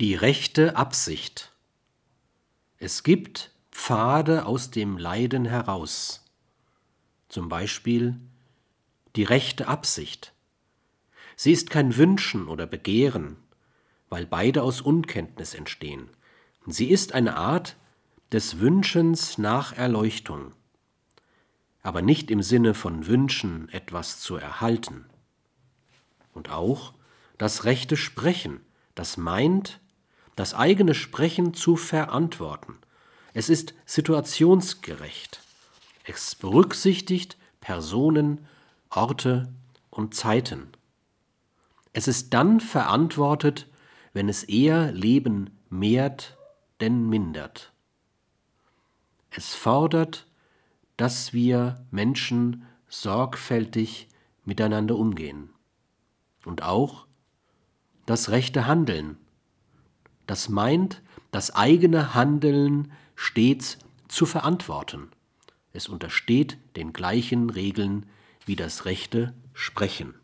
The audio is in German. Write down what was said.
Die rechte Absicht. Es gibt Pfade aus dem Leiden heraus. Zum Beispiel die rechte Absicht. Sie ist kein Wünschen oder Begehren, weil beide aus Unkenntnis entstehen. Sie ist eine Art des Wünschens nach Erleuchtung, aber nicht im Sinne von Wünschen, etwas zu erhalten. Und auch das rechte Sprechen, das meint, das eigene Sprechen zu verantworten. Es ist situationsgerecht. Es berücksichtigt Personen, Orte und Zeiten. Es ist dann verantwortet, wenn es eher Leben mehrt denn mindert. Es fordert, dass wir Menschen sorgfältig miteinander umgehen. Und auch das rechte Handeln, das meint, das eigene Handeln stets zu verantworten. Es untersteht den gleichen Regeln wie das rechte Sprechen.